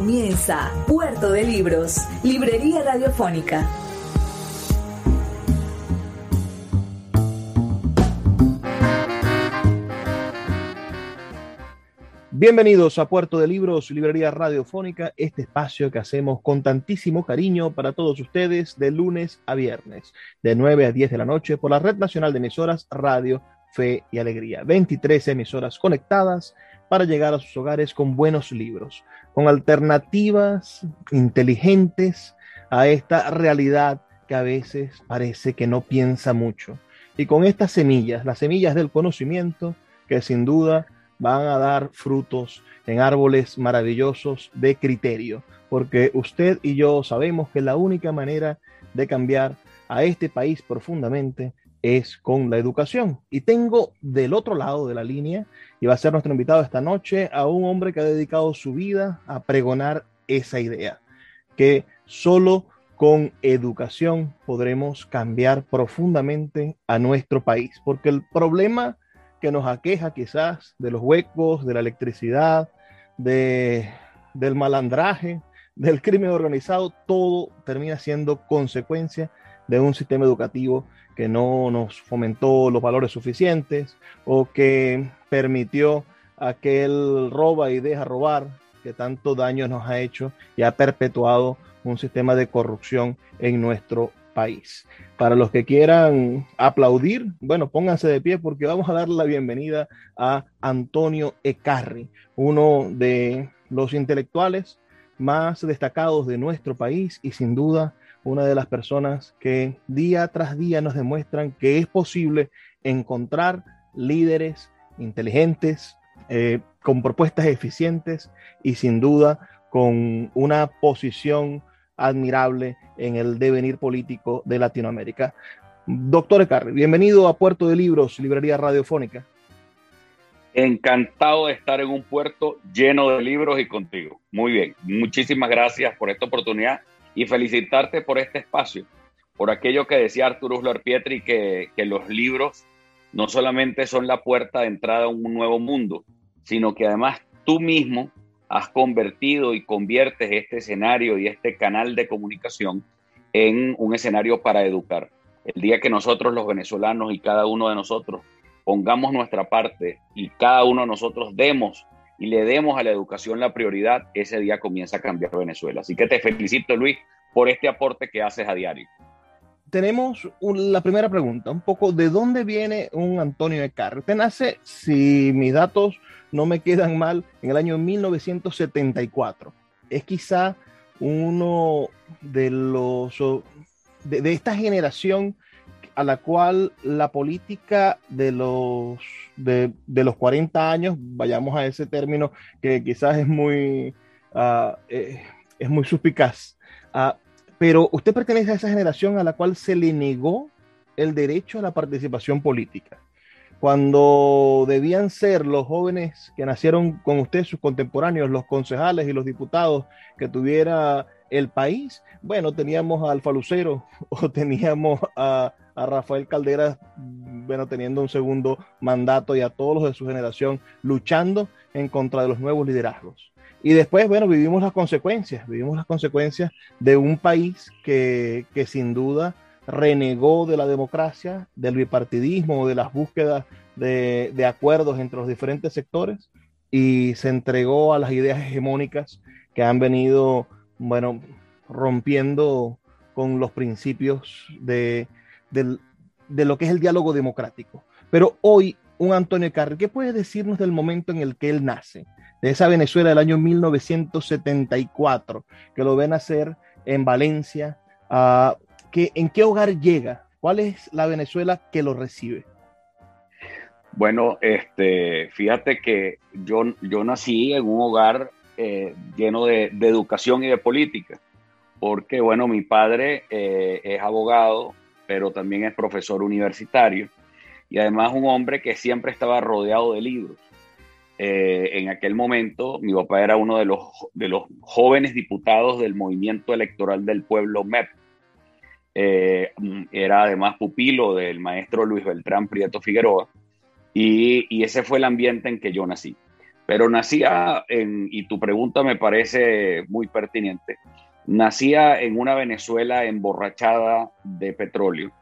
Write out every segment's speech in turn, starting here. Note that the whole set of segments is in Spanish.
Comienza Puerto de Libros, Librería Radiofónica. Bienvenidos a Puerto de Libros, Librería Radiofónica, este espacio que hacemos con tantísimo cariño para todos ustedes de lunes a viernes, de 9 a 10 de la noche por la Red Nacional de Emisoras Radio, Fe y Alegría. 23 emisoras conectadas para llegar a sus hogares con buenos libros, con alternativas inteligentes a esta realidad que a veces parece que no piensa mucho. Y con estas semillas, las semillas del conocimiento, que sin duda van a dar frutos en árboles maravillosos de criterio, porque usted y yo sabemos que la única manera de cambiar a este país profundamente es con la educación. Y tengo del otro lado de la línea, y va a ser nuestro invitado esta noche, a un hombre que ha dedicado su vida a pregonar esa idea, que solo con educación podremos cambiar profundamente a nuestro país, porque el problema que nos aqueja quizás de los huecos, de la electricidad, de, del malandraje, del crimen organizado, todo termina siendo consecuencia de un sistema educativo que no nos fomentó los valores suficientes o que permitió aquel roba y deja robar que tanto daño nos ha hecho y ha perpetuado un sistema de corrupción en nuestro país. Para los que quieran aplaudir, bueno, pónganse de pie porque vamos a dar la bienvenida a Antonio Ecarri, uno de los intelectuales más destacados de nuestro país y sin duda una de las personas que día tras día nos demuestran que es posible encontrar líderes inteligentes, eh, con propuestas eficientes y sin duda con una posición admirable en el devenir político de Latinoamérica. Doctor Ecarri, bienvenido a Puerto de Libros, Librería Radiofónica. Encantado de estar en un puerto lleno de libros y contigo. Muy bien, muchísimas gracias por esta oportunidad y felicitarte por este espacio, por aquello que decía Arturo Uslar Pietri, que, que los libros no solamente son la puerta de entrada a un nuevo mundo, sino que además tú mismo has convertido y conviertes este escenario y este canal de comunicación en un escenario para educar. El día que nosotros los venezolanos y cada uno de nosotros pongamos nuestra parte y cada uno de nosotros demos y le demos a la educación la prioridad, ese día comienza a cambiar Venezuela. Así que te felicito, Luis, por este aporte que haces a diario. Tenemos la primera pregunta, un poco, ¿de dónde viene un Antonio de Carre? Usted nace, si mis datos no me quedan mal, en el año 1974. Es quizá uno de los, de esta generación a la cual la política de los, de, los 40 años, vayamos a ese término que quizás es muy, uh, es muy suspicaz, uh, pero usted pertenece a esa generación a la cual se le negó el derecho a la participación política. Cuando debían ser los jóvenes que nacieron con usted, sus contemporáneos, los concejales y los diputados que tuviera el país, bueno, teníamos a Alfa o teníamos a, a Rafael Caldera, bueno, teniendo un segundo mandato y a todos los de su generación luchando en contra de los nuevos liderazgos. Y después, bueno, vivimos las consecuencias, vivimos las consecuencias de un país que, que sin duda renegó de la democracia, del bipartidismo, de las búsquedas de, de, acuerdos entre los diferentes sectores y se entregó a las ideas hegemónicas que han venido, bueno, rompiendo con los principios de, del, de lo que es el diálogo democrático. Pero hoy, un Antonio Carri, ¿qué puede decirnos del momento en el que él nace? De esa Venezuela del año 1974, que lo ven nacer en Valencia, uh, que, ¿en qué hogar llega? ¿Cuál es la Venezuela que lo recibe? Bueno, este, fíjate que yo, yo nací en un hogar eh, lleno de, de, educación y de política porque, bueno, mi padre eh, es abogado, pero también es profesor universitario y además un hombre que siempre estaba rodeado de libros. Eh, en aquel momento, mi papá era uno de los, de los jóvenes diputados del movimiento electoral del pueblo MEP. Eh, era además pupilo del maestro Luis Beltrán Prieto Figueroa y, y, ese fue el ambiente en que yo nací. Pero nacía, en, y tu pregunta me parece muy pertinente, nacía en una Venezuela emborrachada de petróleo.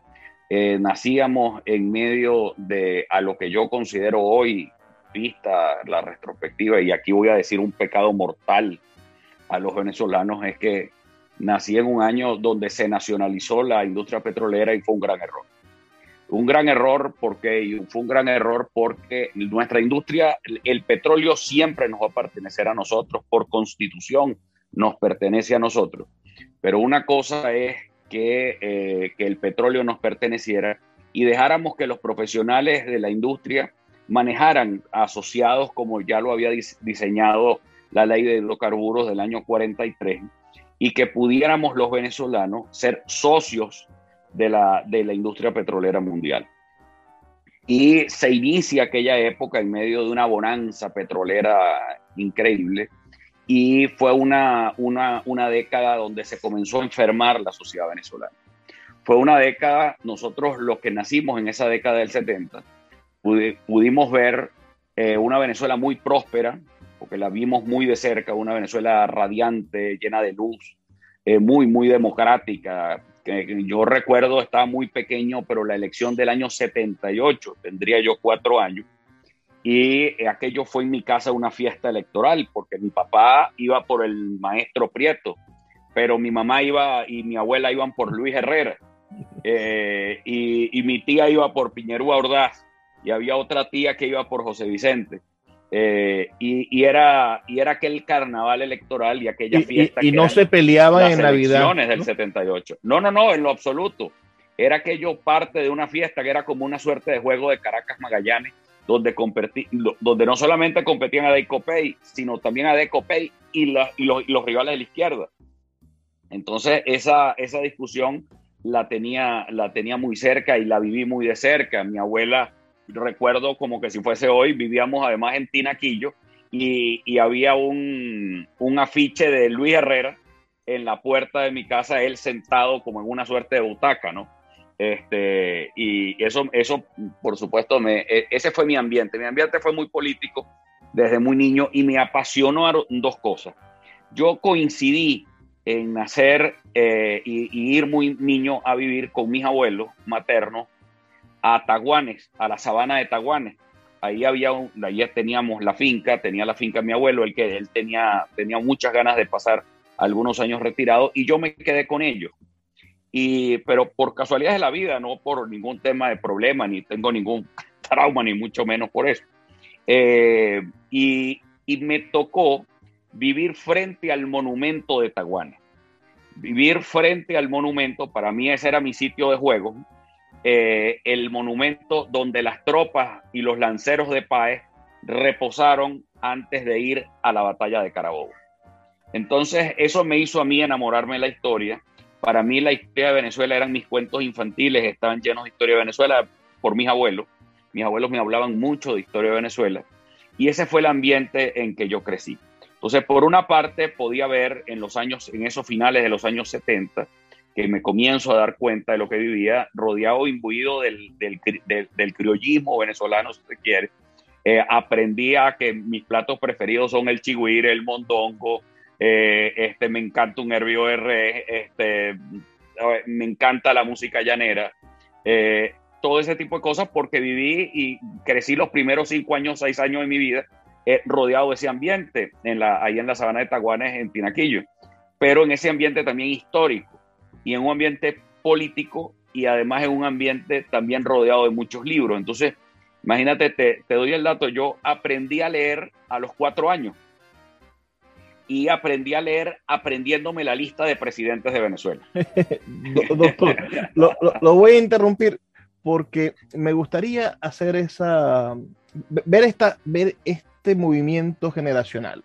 Eh, nacíamos en medio de a lo que yo considero hoy, vista la retrospectiva, y aquí voy a decir un pecado mortal a los venezolanos, es que nací en un año donde se nacionalizó la industria petrolera y fue un gran error. Un gran error porque fue un gran error porque nuestra industria, el petróleo siempre nos va a pertenecer a nosotros por constitución, nos pertenece a nosotros. Pero una cosa es que, eh, que el petróleo nos perteneciera y dejáramos que los profesionales de la industria manejaran asociados como ya lo había diseñado la ley de hidrocarburos del año 43 y que pudiéramos los venezolanos ser socios de la, de la industria petrolera mundial. Y se inicia aquella época en medio de una bonanza petrolera increíble y fue una, una, una década donde se comenzó a enfermar la sociedad venezolana. Fue una década, nosotros los que nacimos en esa década del 70, pudimos ver eh, una Venezuela muy próspera, porque la vimos muy de cerca, una Venezuela radiante, llena de luz, eh, muy, muy democrática. Yo recuerdo, estaba muy pequeño, pero la elección del año 78, tendría yo cuatro años, y aquello fue en mi casa una fiesta electoral, porque mi papá iba por el maestro Prieto, pero mi mamá iba y mi abuela iban por Luis Herrera, eh, y, mi tía iba por Piñerúa Ordaz, y había otra tía que iba por José Vicente. Eh, y, era, y era aquel carnaval electoral y aquella fiesta. Y, no se peleaban en Navidad. del 78. No, no, no, en lo absoluto. Era aquello parte de una fiesta que era como una suerte de juego de Caracas Magallanes donde, donde no solamente competían a Decopay, sino también a Decopay y, y, los, los, rivales de la izquierda. Entonces, esa, esa discusión la tenía, la tenía muy cerca y la viví muy de cerca. Mi abuela, recuerdo como que si fuese hoy, vivíamos además en Tinaquillo y, y había un, un afiche de Luis Herrera en la puerta de mi casa, él sentado como en una suerte de butaca, ¿no? Este, y eso, eso, por supuesto, e, ese fue mi ambiente. Mi ambiente fue muy político desde muy niño y me apasionó dos cosas. Yo coincidí en nacer eh, y, ir muy niño a vivir con mis abuelos maternos a Taguanes, a la sabana de Taguanes. Ahí había un, ahí teníamos la finca, tenía la finca mi abuelo, el que él tenía, tenía muchas ganas de pasar algunos años retirado y yo me quedé con ellos. Y, pero por casualidad de la vida, no por ningún tema de problema, ni tengo ningún trauma, ni mucho menos por eso. Eh, y, y, me tocó vivir frente al monumento de Taguana. Vivir frente al monumento, para mí ese era mi sitio de juego, eh, el monumento donde las tropas y los lanceros de Páez reposaron antes de ir a la batalla de Carabobo. Entonces, eso me hizo a mí enamorarme de la historia para mí la historia de Venezuela eran mis cuentos infantiles, estaban llenos de historia de Venezuela por mis abuelos. Mis abuelos me hablaban mucho de historia de Venezuela y ese fue el ambiente en que yo crecí. Entonces, por una parte, podía ver en los años, en esos finales de los años 70, que me comienzo a dar cuenta de lo que vivía, rodeado, imbuido del, del, criollismo venezolano, si se quiere. Eh, aprendí a que mis platos preferidos son el chigüire, el mondongo, eh, este, me encanta un Herbio R, este, me encanta la música llanera, eh, todo ese tipo de cosas porque viví y crecí los primeros cinco años, seis años de mi vida eh, rodeado de ese ambiente, en la, ahí en la sabana de Taguanes, en Tinaquillo, pero en ese ambiente también histórico y en un ambiente político y además en un ambiente también rodeado de muchos libros. Entonces, imagínate, te, te doy el dato, yo aprendí a leer a los cuatro años y aprendí a leer aprendiéndome la lista de presidentes de Venezuela. Doctor, lo, voy a interrumpir porque me gustaría hacer esa, ver, esta, ver este movimiento generacional.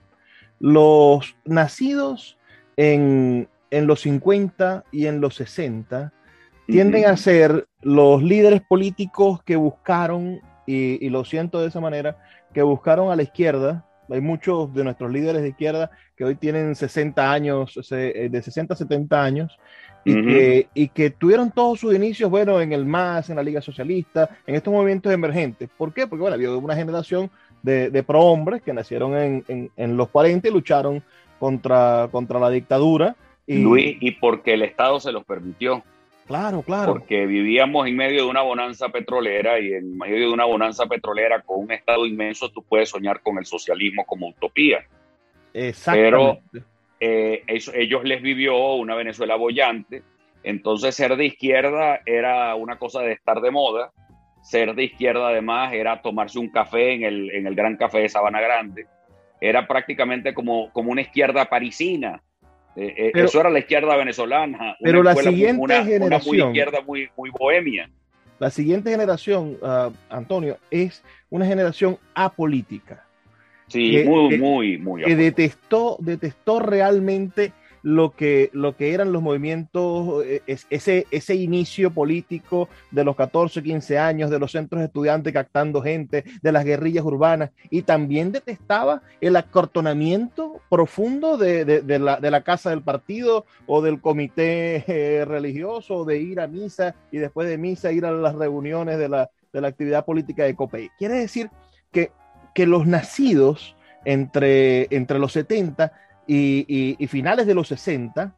Los nacidos en, en los 50 y en los 60 tienden a ser los líderes políticos que buscaron, y, lo siento de esa manera, que buscaron a la izquierda. Hay muchos de nuestros líderes de izquierda que hoy tienen 60 años, eh, de 60 a 70 años, y, que, y que tuvieron todos sus inicios, bueno, en el MAS, en la Liga Socialista, en estos movimientos emergentes. ¿Por qué? Porque, bueno, había una generación de, de prohombres que nacieron en, en, en, los 40 y lucharon contra, contra la dictadura. Y, Luis, y porque el Estado se los permitió. Claro, claro. Porque vivíamos en medio de una bonanza petrolera y en medio de una bonanza petrolera con un Estado inmenso, tú puedes soñar con el socialismo como utopía. Pero eh, ellos les vivió una Venezuela bollante. Entonces, ser de izquierda era una cosa de estar de moda. Ser de izquierda, además, era tomarse un café en el, en el Gran Café de Sabana Grande. Era prácticamente como, como una izquierda parisina eh, eh, eso era la izquierda venezolana. Pero la siguiente generación. muy izquierda, muy, muy bohemia. La siguiente generación, uh, Antonio, es una generación apolítica. Sí, muy, muy, muy. Que detestó, detestó realmente lo que, lo que eran los movimientos, eh, ese, ese inicio político de los 14, 15 años, de los centros estudiantes captando gente, de las guerrillas urbanas, y también detestaba el acortonamiento profundo de, de, la, de la, casa del partido o del comité eh, religioso, de ir a misa y después de misa ir a las reuniones de la, de la actividad política de COPEI. Quiere decir que, que los nacidos entre, entre los 70 y, finales de los 60,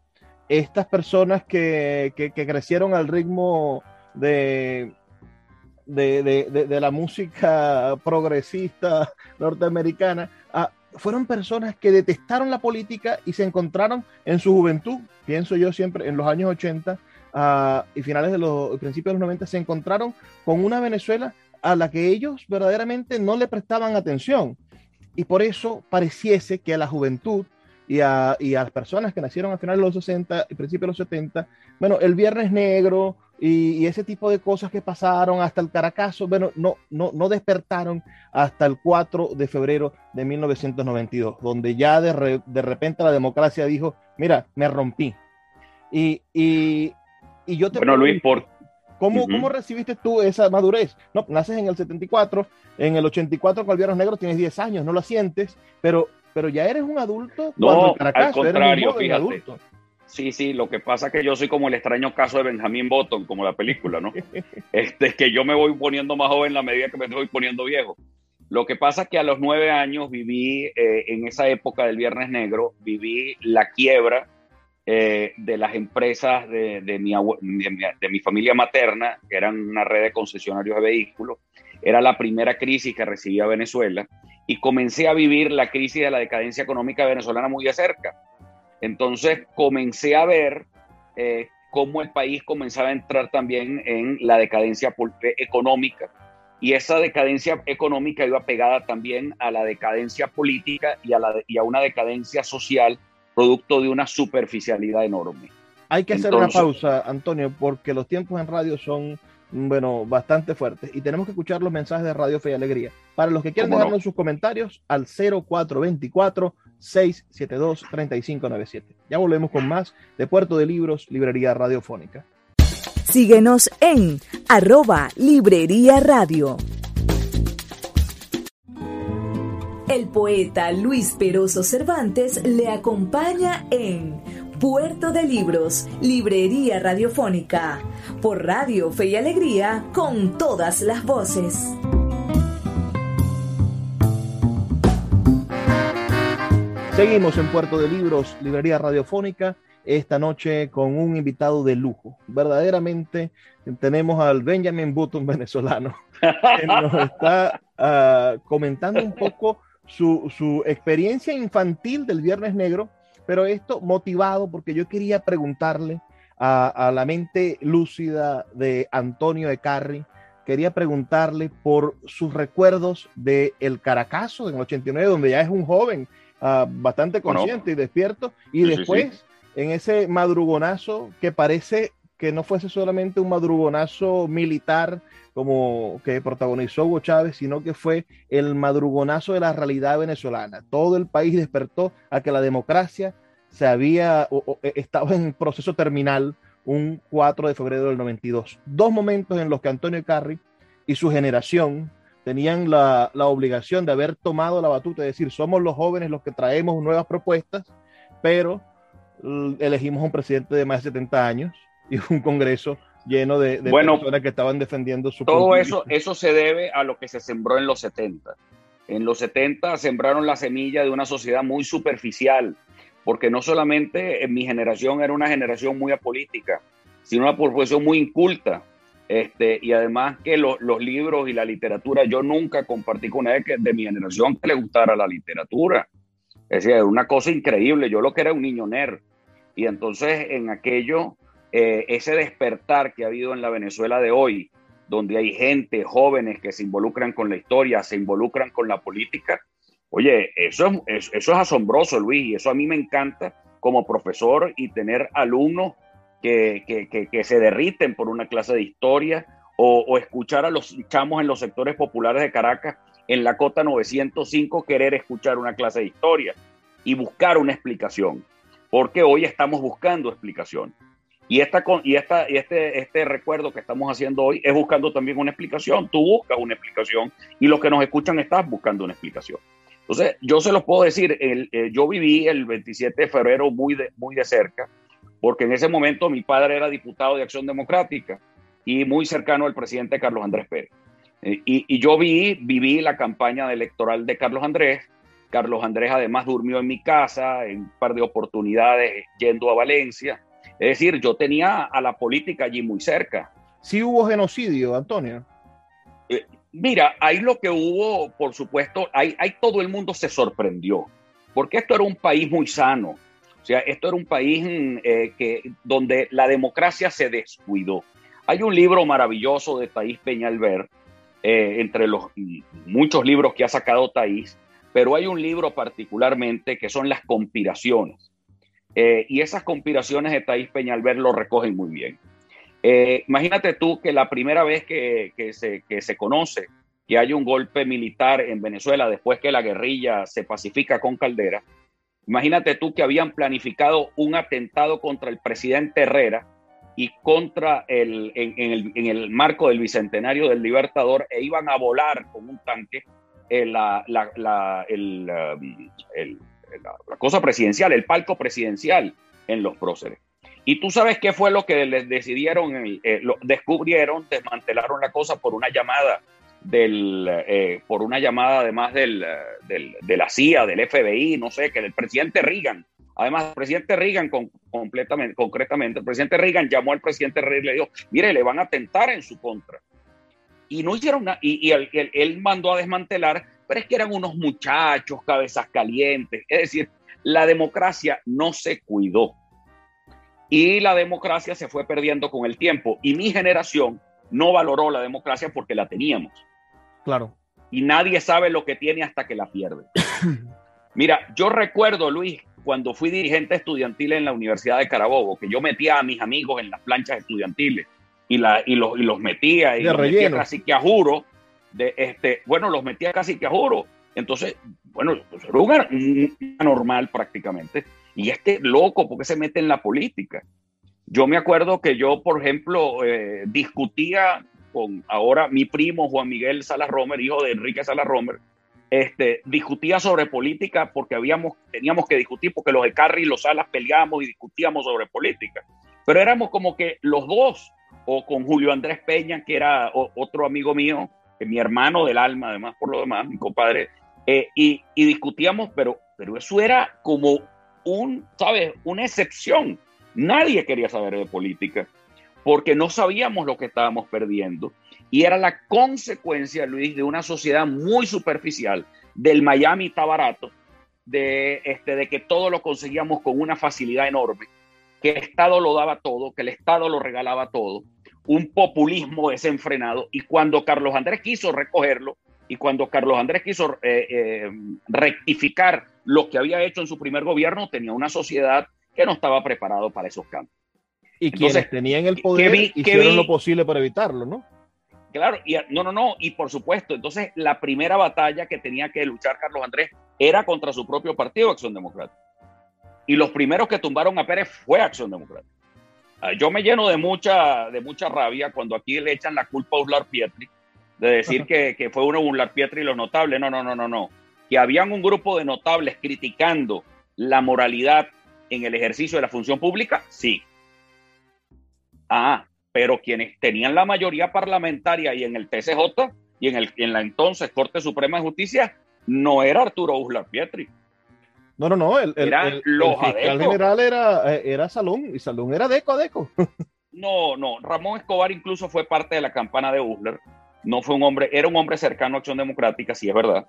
estas personas que, crecieron al ritmo de, de, la música progresista norteamericana, ah, fueron personas que detestaron la política y se encontraron en su juventud, pienso yo siempre, en los años 80 ah, y finales de los principios de los 90, se encontraron con una Venezuela a la que ellos verdaderamente no le prestaban atención. Y por eso pareciese que a la juventud y a, y a las personas que nacieron a finales de los 60 y principios de los 70, bueno, el Viernes Negro y, ese tipo de cosas que pasaron hasta el Caracazo, bueno, no, no, no despertaron hasta el 4 de febrero de 1992, donde ya de, de repente la democracia dijo, mira, me rompí. Y, y, y yo te... Bueno, Luis, por... ¿Cómo, ¿Cómo recibiste tú esa madurez? No, naces en el 74, en el 84 con el Viernes Negro tienes 10 años, no lo sientes, pero pero ya eres un adulto. No, al contrario, fíjate. Sí, sí, lo que pasa es que yo soy como el extraño caso de Benjamin Button, como la película, ¿no? este, que yo me voy poniendo más joven a medida que me estoy poniendo viejo. Lo que pasa es que a los nueve años viví, eh, en esa época del Viernes Negro, viví la quiebra eh, de las empresas de, de, mi, de, mi, familia materna, que eran una red de concesionarios de vehículos. Era la primera crisis que recibía Venezuela y comencé a vivir la crisis de la decadencia económica venezolana muy de cerca. Entonces comencé a ver eh, cómo el país comenzaba a entrar también en la decadencia económica y esa decadencia económica iba pegada también a la decadencia política y a, la, y a una decadencia social producto de una superficialidad enorme. Hay que hacer una pausa, Antonio, porque los tiempos en radio son bueno, bastante fuertes. Y tenemos que escuchar los mensajes de Radio Fe y Alegría. Para los que quieran dejarnos sus comentarios, al 0424-672-3597. Ya volvemos con más de Puerto de Libros, Librería Radiofónica. Síguenos en arroba Librería Radio. El poeta Luis Peroso Cervantes le acompaña en Puerto de Libros, Librería Radiofónica, por Radio Fe y Alegría, con todas las voces. Seguimos en Puerto de Libros, Librería Radiofónica, esta noche con un invitado de lujo. Verdaderamente tenemos al Benjamin Button venezolano, que nos está ah, comentando un poco su, su experiencia infantil del Viernes Negro pero esto motivado porque yo quería preguntarle a, la mente lúcida de Antonio de Carri, quería preguntarle por sus recuerdos de El Caracazo en el 89, donde ya es un joven ah, bastante consciente y despierto, y después en ese madrugonazo que parece que no fuese solamente un madrugonazo militar como que protagonizó Hugo Chávez, sino que fue el madrugonazo de la realidad venezolana. Todo el país despertó a que la democracia se había, o, e, estaba en proceso terminal un 4 de febrero del 92. Dos momentos en los que Antonio Carri y su generación tenían la, la, obligación de haber tomado la batuta, es decir, somos los jóvenes los que traemos nuevas propuestas, pero elegimos un presidente de más de 70 años y un Congreso lleno de, personas que estaban defendiendo su Todo eso, eso se debe a lo que se sembró en los 70. En los 70 sembraron la semilla de una sociedad muy superficial, porque no solamente en mi generación era una generación muy apolítica, sino una profesión muy inculta. Este, y además que los libros y la literatura, yo nunca compartí con nadie de mi generación que le gustara la literatura. Es decir, era una cosa increíble. Yo lo que era un niño nerd. Y entonces en aquello eh, ese despertar que ha habido en la Venezuela de hoy, donde hay gente, jóvenes que se involucran con la historia, se involucran con la política, oye, eso es, asombroso, Luis, y eso a mí me encanta como profesor y tener alumnos que, que, se derriten por una clase de historia o, o, escuchar a los chamos en los sectores populares de Caracas en la cota 905 querer escuchar una clase de historia y buscar una explicación, porque hoy estamos buscando explicación. Y, esta, y, esta, y este, este recuerdo que estamos haciendo hoy es buscando también una explicación. Tú buscas una explicación y los que nos escuchan están buscando una explicación. Entonces, yo se los puedo decir, eh, yo viví el 27 de febrero muy de, muy de cerca, porque en ese momento mi padre era diputado de Acción Democrática y muy cercano al presidente Carlos Andrés Pérez. Eh, y, y, yo vi, viví la campaña electoral de Carlos Andrés. Carlos Andrés además durmió en mi casa en un par de oportunidades yendo a Valencia. Es decir, yo tenía a la política allí muy cerca. Sí hubo genocidio, Antonio. Eh, mira, ahí lo que hubo, por supuesto, ahí, todo el mundo se sorprendió, porque esto era un país muy sano. O sea, esto era un país eh, que, donde la democracia se descuidó. Hay un libro maravilloso de Taís Peñalver, eh, entre los muchos libros que ha sacado Taís, pero hay un libro particularmente que son las conspiraciones. Eh, y esas conspiraciones de Taís Peñalver lo recogen muy bien. Eh, imagínate tú que la primera vez que, se, se conoce que hay un golpe militar en Venezuela después que la guerrilla se pacifica con Caldera, imagínate tú que habían planificado un atentado contra el presidente Herrera y contra el, en, el, marco del bicentenario del Libertador e iban a volar con un tanque eh, el, um, el la, cosa presidencial, el palco presidencial en los próceres. Y tú sabes qué fue lo que les decidieron, eh, lo descubrieron, desmantelaron la cosa por una llamada del, eh, por una llamada además del, del, de la CIA, del FBI, no sé, que del presidente Reagan. Además, el presidente Reagan, completamente, concretamente, el presidente Reagan llamó al presidente Reagan y le dijo, mire, le van a atentar en su contra. Y no hicieron nada, y él mandó a desmantelar pero es que eran unos muchachos, cabezas calientes. Es decir, la democracia no se cuidó. Y la democracia se fue perdiendo con el tiempo. Y mi generación no valoró la democracia porque la teníamos. Claro. Y nadie sabe lo que tiene hasta que la pierde. Mira, yo recuerdo, Luis, cuando fui dirigente estudiantil en la Universidad de Carabobo, que yo metía a mis amigos en las planchas estudiantiles y, la, y, los, y los metía y los metía casi que a juro de este, bueno, los metía casi que a juro. Entonces, bueno, pues, era un, normal prácticamente. Y este loco, ¿por qué se mete en la política? Yo me acuerdo que yo, por ejemplo, eh, discutía con ahora mi primo Juan Miguel Salas Romer, hijo de Enrique Salas Romer, este, discutía sobre política porque habíamos, teníamos que discutir, porque los de Carri y los Salas peleábamos y discutíamos sobre política. Pero éramos como que los dos, o con Julio Andrés Peña, que era otro amigo mío, mi hermano del alma, además por lo demás, mi compadre, eh, y, discutíamos, pero, pero eso era como un, ¿sabes? Una excepción. Nadie quería saber de política porque no sabíamos lo que estábamos perdiendo. Y era la consecuencia, Luis, de una sociedad muy superficial, del Miami está barato, de, este, de que todo lo conseguíamos con una facilidad enorme, que el Estado lo daba todo, que el Estado lo regalaba todo, un populismo desenfrenado y cuando Carlos Andrés quiso recogerlo y cuando Carlos Andrés quiso eh, eh, rectificar lo que había hecho en su primer gobierno, tenía una sociedad que no estaba preparado para esos cambios. Y quienes tenían el poder hicieron lo posible para evitarlo, ¿no? Claro, y, no, no, no, y por supuesto, entonces la primera batalla que tenía que luchar Carlos Andrés era contra su propio partido, Acción Democrática. Y los primeros que tumbaron a Pérez fue Acción Democrática. Ah, yo me lleno de mucha, de mucha rabia cuando aquí le echan la culpa a Uslar Pietri, de decir que, que, fue uno Uslar Pietri y los notables. No, no, no, no, no. Que habían un grupo de notables criticando la moralidad en el ejercicio de la función pública, sí. Ah, pero quienes tenían la mayoría parlamentaria y en el TCJ y en, el, en la entonces Corte Suprema de Justicia, no era Arturo Uslar Pietri. No, no, no, el, el, el, fiscal general era, eh, era Salón y Salón era Deco a Deco. No, no, Ramón Escobar incluso fue parte de la campana de Uslar. No fue un hombre, era un hombre cercano a Acción Democrática, sí es verdad.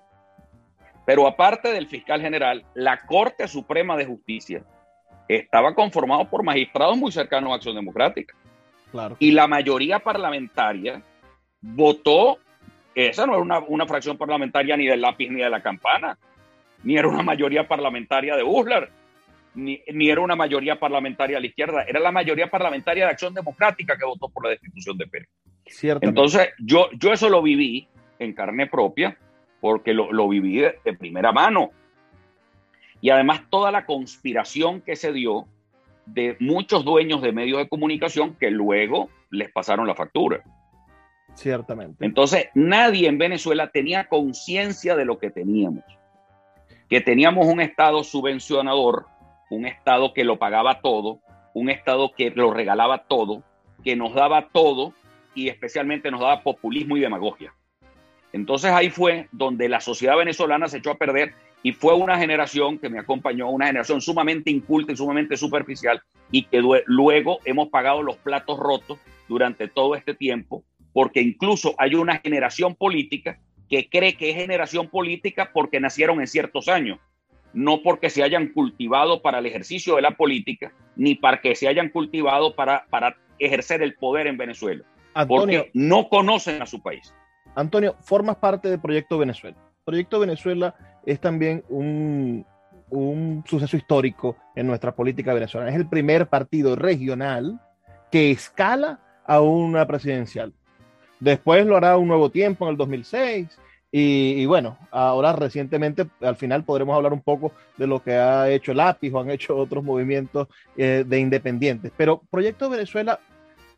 Pero aparte del fiscal general, la Corte Suprema de Justicia estaba conformado por magistrados muy cercanos a Acción Democrática. Claro. Y la mayoría parlamentaria votó, esa no era una, una fracción parlamentaria ni del lápiz ni de la campana, ni era una mayoría parlamentaria de Uslar, ni, ni, era una mayoría parlamentaria a la izquierda, era la mayoría parlamentaria de Acción Democrática que votó por la destitución de Pérez. Entonces, yo, yo eso lo viví en carne propia, porque lo, lo viví de, de, primera mano. Y además toda la conspiración que se dio de muchos dueños de medios de comunicación que luego les pasaron la factura. Ciertamente. Entonces, nadie en Venezuela tenía conciencia de lo que teníamos que teníamos un Estado subvencionador, un Estado que lo pagaba todo, un Estado que lo regalaba todo, que nos daba todo y especialmente nos daba populismo y demagogia. Entonces ahí fue donde la sociedad venezolana se echó a perder y fue una generación que me acompañó, una generación sumamente inculta y sumamente superficial y que luego hemos pagado los platos rotos durante todo este tiempo, porque incluso hay una generación política que cree que es generación política porque nacieron en ciertos años, no porque se hayan cultivado para el ejercicio de la política, ni para que se hayan cultivado para, para ejercer el poder en Venezuela. Antonio, porque no conocen a su país. Antonio, formas parte del Proyecto Venezuela. Proyecto Venezuela es también un, un suceso histórico en nuestra política venezolana. Es el primer partido regional que escala a una presidencial. Después lo hará un nuevo tiempo en el 2006. Y, y, bueno, ahora recientemente, al final podremos hablar un poco de lo que ha hecho el API o han hecho otros movimientos eh, de independientes. Pero Proyecto Venezuela,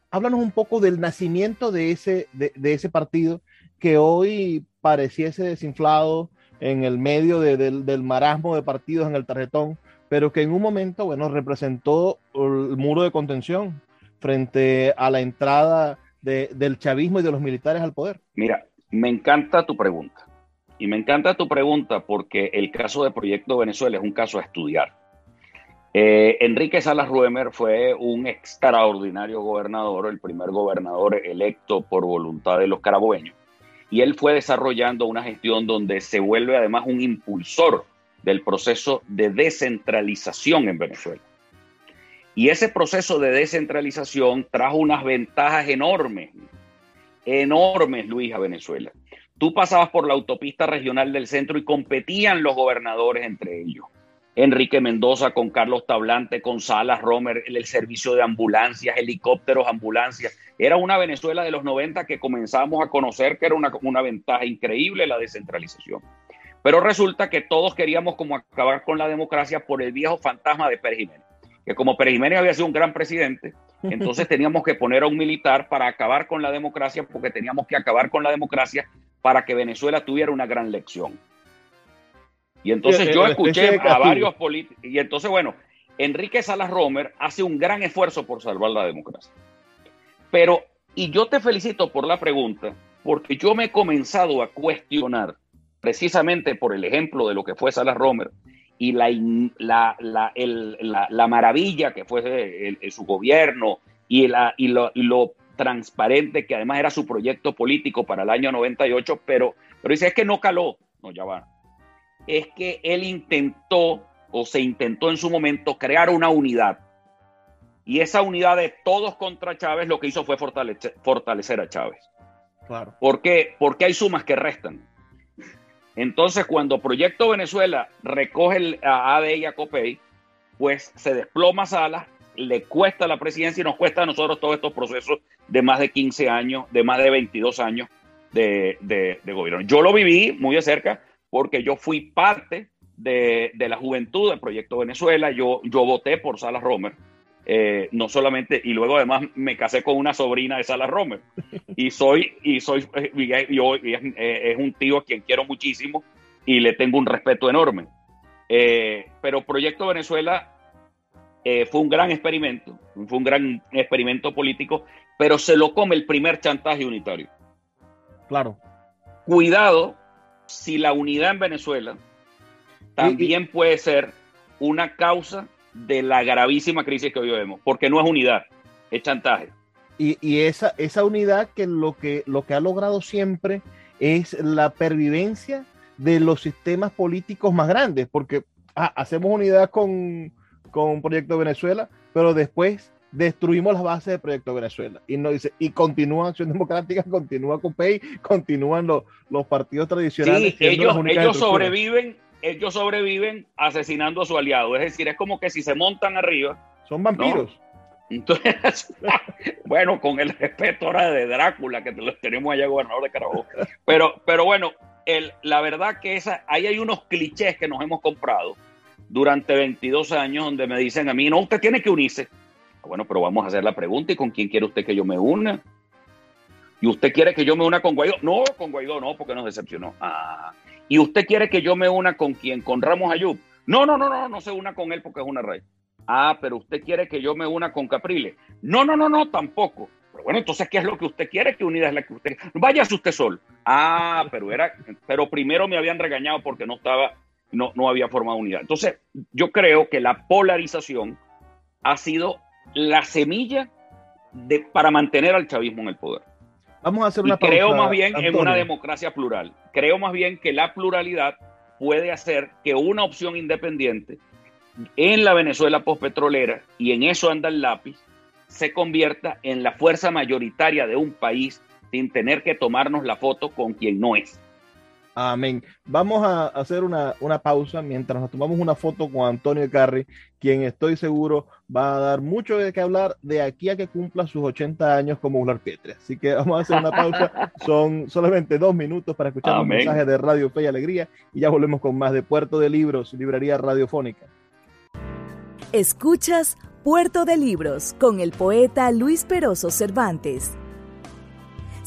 háblanos un poco del nacimiento de ese, de, ese partido que hoy pareciese desinflado en el medio de, del, del marasmo de partidos en el tarjetón, pero que en un momento, bueno, representó el muro de contención frente a la entrada de, del chavismo y de los militares al poder? Mira, me encanta tu pregunta. Y me encanta tu pregunta porque el caso de Proyecto Venezuela es un caso a estudiar. Eh, Enrique Salas Ruemer fue un extraordinario gobernador, el primer gobernador electo por voluntad de los carabobeños. Y él fue desarrollando una gestión donde se vuelve además un impulsor del proceso de descentralización en Venezuela. Y ese proceso de descentralización trajo unas ventajas enormes, enormes, Luis, a Venezuela. Tú pasabas por la autopista regional del centro y competían los gobernadores entre ellos. Enrique Mendoza con Carlos Tablante, con Salas Romer, el, servicio de ambulancias, helicópteros, ambulancias. Era una Venezuela de los 90 que comenzamos a conocer que era una, una ventaja increíble la descentralización. Pero resulta que todos queríamos como acabar con la democracia por el viejo fantasma de Pérez Jiménez que como Pérez Jiménez había sido un gran presidente, entonces teníamos que poner a un militar para acabar con la democracia, porque teníamos que acabar con la democracia para que Venezuela tuviera una gran lección. Y entonces yo escuché a varios políticos, y entonces, bueno, Enrique Salas Romer hace un gran esfuerzo por salvar la democracia. Pero, y yo te felicito por la pregunta, porque yo me he comenzado a cuestionar, precisamente por el ejemplo de lo que fue Salas Romer, y la, la, la, el, la, la maravilla que fue el, su gobierno y, y, lo, y lo transparente que además era su proyecto político para el año 98, pero, pero dice, es que no caló. No, ya va. Es que él intentó o se intentó en su momento crear una unidad. Y esa unidad de todos contra Chávez lo que hizo fue fortalecer, fortalecer a Chávez. Claro. ¿Por qué? Porque hay sumas que restan. Entonces, cuando Proyecto Venezuela recoge el, a AD y a COPEI, pues se desploma Salas, le cuesta la presidencia y nos cuesta a nosotros todos estos procesos de más de 15 años, de más de 22 años de, gobierno. Yo lo viví muy de cerca porque yo fui parte de, de, la juventud del Proyecto Venezuela. Yo, yo voté por Salas Romer. Eh, no solamente, y luego además me casé con una sobrina de Salas Romer. Y soy, y soy, yo, es, un tío a quien quiero muchísimo y le tengo un respeto enorme. Eh, pero Proyecto Venezuela eh, fue un gran experimento, fue un gran experimento político, pero se lo come el primer chantaje unitario. Claro. Cuidado si la unidad en Venezuela también puede ser una causa de la gravísima crisis que hoy vemos, porque no es unidad, es chantaje. Y, y, esa, esa unidad que lo, que lo que ha logrado siempre es la pervivencia de los sistemas políticos más grandes, porque ah, hacemos unidad con, con Proyecto Venezuela, pero después destruimos las bases del Proyecto Venezuela. Y no dice, y continúa Acción Democrática, continúa COPEI, continúan los, los partidos tradicionales. Sí, ellos, ellos sobreviven, ellos sobreviven asesinando a su aliado. Es decir, es como que si se montan arriba. Son vampiros. Entonces, bueno, con el respeto ahora de Drácula, que tenemos allá gobernador de Carabobo. Pero, pero bueno, el, la verdad que esa, ahí hay unos clichés que nos hemos comprado durante 22 años donde me dicen a mí, no, usted tiene que unirse. Bueno, pero vamos a hacer la pregunta, ¿y con quién quiere usted que yo me una? ¿Y usted quiere que yo me una con Guaidó? No, con Guaidó no, porque nos decepcionó. Ah. ¿Y usted quiere que yo me una con quién? ¿Con Ramos Ayub? No, no, no, no, no se una con él porque es una rey. Ah, pero usted quiere que yo me una con Capriles. No, no, no, no, tampoco. Pero bueno, entonces, ¿qué es lo que usted quiere? Que unida es la que usted Váyase usted solo. Ah, pero era, pero primero me habían regañado porque no estaba no, no había formado unidad. Entonces, yo creo que la polarización ha sido la semilla de, para mantener al chavismo en el poder. Vamos a hacer una Creo más bien en una democracia plural. Creo más bien que la pluralidad puede hacer que una opción independiente en la Venezuela postpetrolera, y en eso anda el lápiz, se convierta en la fuerza mayoritaria de un país sin tener que tomarnos la foto con quien no es. Amén. Vamos a hacer una, pausa mientras nos tomamos una foto con Antonio Carri, quien estoy seguro va a dar mucho de qué hablar de aquí a que cumpla sus 80 años como Ular Pietre. Así que vamos a hacer una pausa. Son solamente dos minutos para escuchar un mensaje de Radio Fe y Alegría y ya volvemos con más de Puerto de Libros, librería radiofónica. Escuchas Puerto de Libros con el poeta Luis Peroso Cervantes.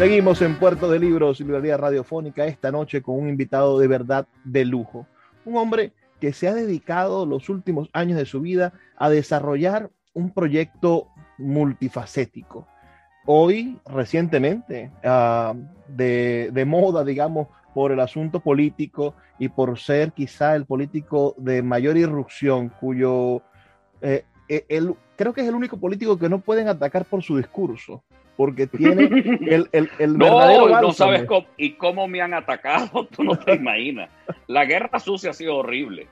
Seguimos en Puerto de Libros, Librería Radiofónica, esta noche con un invitado de verdad de lujo. Un hombre que se ha dedicado los últimos años de su vida a desarrollar un proyecto multifacético. Hoy, recientemente, uh, de, de, moda, digamos, por el asunto político y por ser quizá el político de mayor irrupción, cuyo... Eh, eh el, creo que es el único político que no pueden atacar por su discurso porque tiene el, el, el no, no sabes cómo, y cómo me han atacado, tú no te imaginas. La guerra sucia ha sido horrible.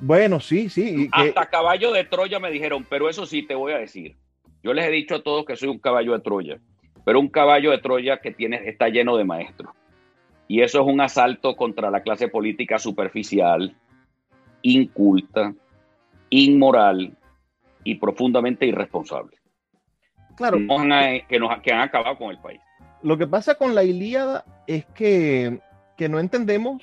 Bueno, sí, sí. Hasta caballo de Troya me dijeron, pero eso sí te voy a decir. Yo les he dicho a todos que soy un caballo de Troya, pero un caballo de Troya que tiene, está lleno de maestros. Y eso es un asalto contra la clase política superficial, inculta, inmoral y profundamente irresponsable claro. que, nos, que han acabado con el país. Lo que pasa con la Ilíada es que, que no entendemos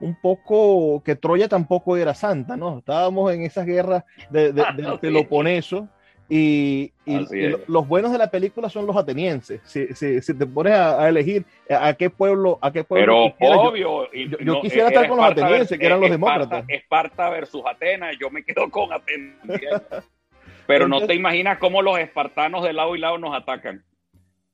un poco que Troya tampoco era santa, ¿no? Estábamos en esas guerras de, de, del Peloponeso y, y los buenos de la película son los atenienses. Si, si, si te pones a, elegir a qué pueblo, a qué pueblo. Pero obvio, yo, yo, quisiera estar con los atenienses, que eran los demócratas. Esparta versus Atenas, yo me quedo con Atenas. Pero no te imaginas cómo los espartanos de lado y lado nos atacan.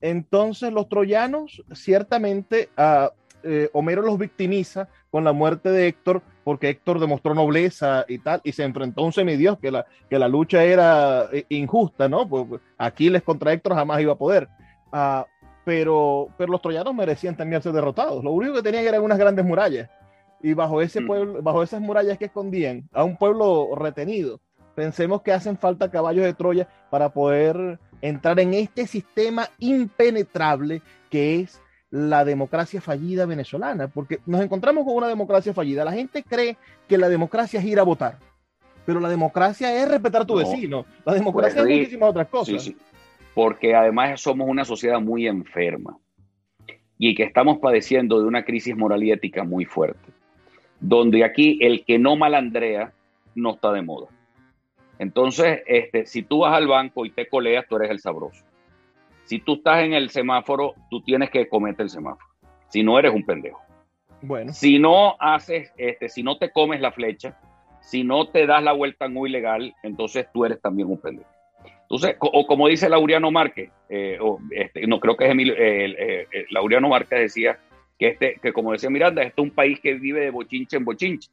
Entonces los troyanos, ciertamente, a eh, Homero los victimiza con la muerte de Héctor, porque Héctor demostró nobleza y tal, y se enfrentó a un semidios, que la, que la lucha era eh, injusta, ¿no? Pues, pues, Aquiles contra Héctor jamás iba a poder. Ah, pero, pero los troyanos merecían también ser derrotados. Lo único que tenían eran unas grandes murallas. Y bajo, ese mm. pueblo, bajo esas murallas que escondían a un pueblo retenido, Pensemos que hacen falta caballos de Troya para poder entrar en este sistema impenetrable que es la democracia fallida venezolana, porque nos encontramos con una democracia fallida. La gente cree que la democracia es ir a votar, pero la democracia es respetar a tu vecino. La democracia es muchísimas otras cosas. Sí, sí. Porque además somos una sociedad muy enferma y que estamos padeciendo de una crisis moral y ética muy fuerte, donde aquí el que no malandrea no está de moda. Entonces, este, si tú vas al banco y te coleas, tú eres el sabroso. Si tú estás en el semáforo, tú tienes que cometer el semáforo. Si no, eres un pendejo. Bueno. Si no haces, este, si no te comes la flecha, si no te das la vuelta muy legal, entonces tú eres también un pendejo. Entonces, o como dice Laureano Márquez, eh, este, no creo que es Emilio, eh, eh, Laureano Márquez decía que este, que como decía Miranda, este es un país que vive de bochinche en bochinche.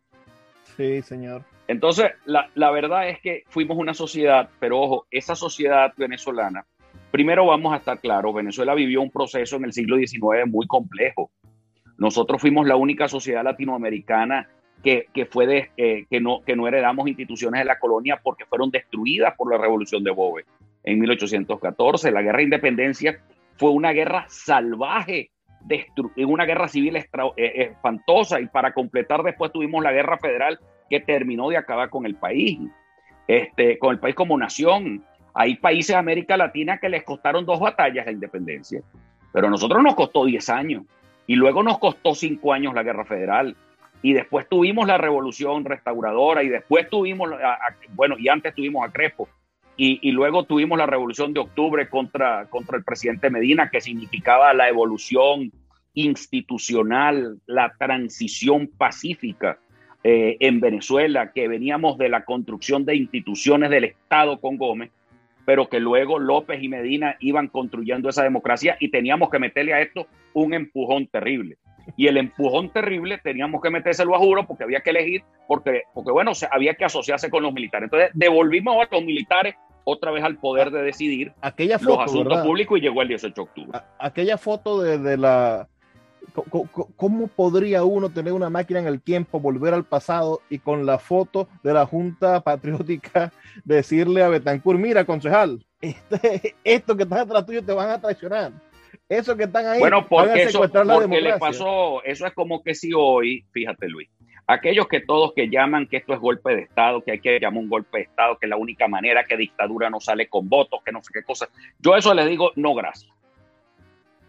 Sí, señor. Entonces, la, la verdad es que fuimos una sociedad, pero ojo, esa sociedad venezolana Primero vamos a estar claros, Venezuela vivió un proceso en el siglo XIX muy complejo. Nosotros fuimos la única sociedad latinoamericana que, fue de, eh, que, no, que no heredamos instituciones de la colonia porque fueron destruidas por la revolución de Bobe en 1814. La guerra de independencia fue una guerra salvaje, una guerra civil eh, espantosa y para completar después tuvimos la guerra federal que terminó de acabar con el país, este, con el país como nación. Hay países de América Latina que les costaron dos batallas la independencia, pero a nosotros nos costó 10 años y luego nos costó 5 años la guerra federal y después tuvimos la revolución restauradora y después tuvimos, bueno, y antes tuvimos a Crespo y, y, luego tuvimos la revolución de octubre contra, contra el presidente Medina, que significaba la evolución institucional, la transición pacífica eh, en Venezuela, que veníamos de la construcción de instituciones del Estado con Gómez pero que luego López y Medina iban construyendo esa democracia y teníamos que meterle a esto un empujón terrible. Y el empujón terrible teníamos que metérselo a juro porque había que elegir, porque, porque bueno, había que asociarse con los militares. Entonces devolvimos a los militares otra vez al poder de decidir aquella foto, los asuntos públicos y llegó el 18 de octubre. aquella foto de la ¿Cómo podría uno tener una máquina en el tiempo, volver al pasado y con la foto de la Junta Patriótica decirle a Betancourt, mira, concejal, este, esto que están atrás tuyo te van a traicionar? Eso que están ahí bueno, porque eso, porque le pasó, eso es como que si hoy, fíjate Luis, aquellos que todos que llaman que esto es golpe de Estado, que hay que llamar un golpe de Estado, que es la única manera que dictadura no sale con votos, que no sé qué cosa. Yo eso les digo, no gracias.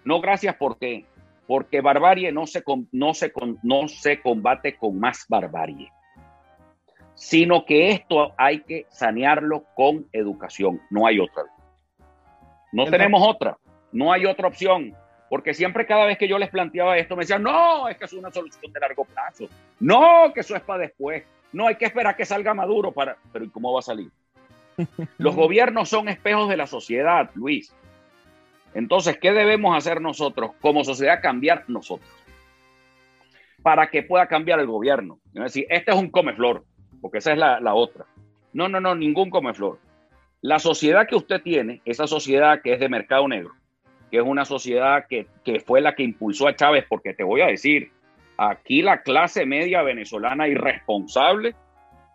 No gracias porque porque barbarie no se, no, se, no se combate con más barbarie, sino que esto hay que sanearlo con educación, no hay otra. No tenemos otra, no hay otra opción, porque siempre cada vez que yo les planteaba esto me decían, no, es que es una solución de largo plazo, no, que eso es para después, no hay que esperar que salga Maduro para, pero ¿y cómo va a salir? Los gobiernos son espejos de la sociedad, Luis. Entonces, ¿qué debemos hacer nosotros como sociedad? Cambiar nosotros. Para que pueda cambiar el gobierno. Es decir, este es un comeflor, porque esa es la, otra. No, no, no, ningún comeflor. La sociedad que usted tiene, esa sociedad que es de mercado negro, que es una sociedad que, que fue la que impulsó a Chávez, porque te voy a decir, aquí la clase media venezolana irresponsable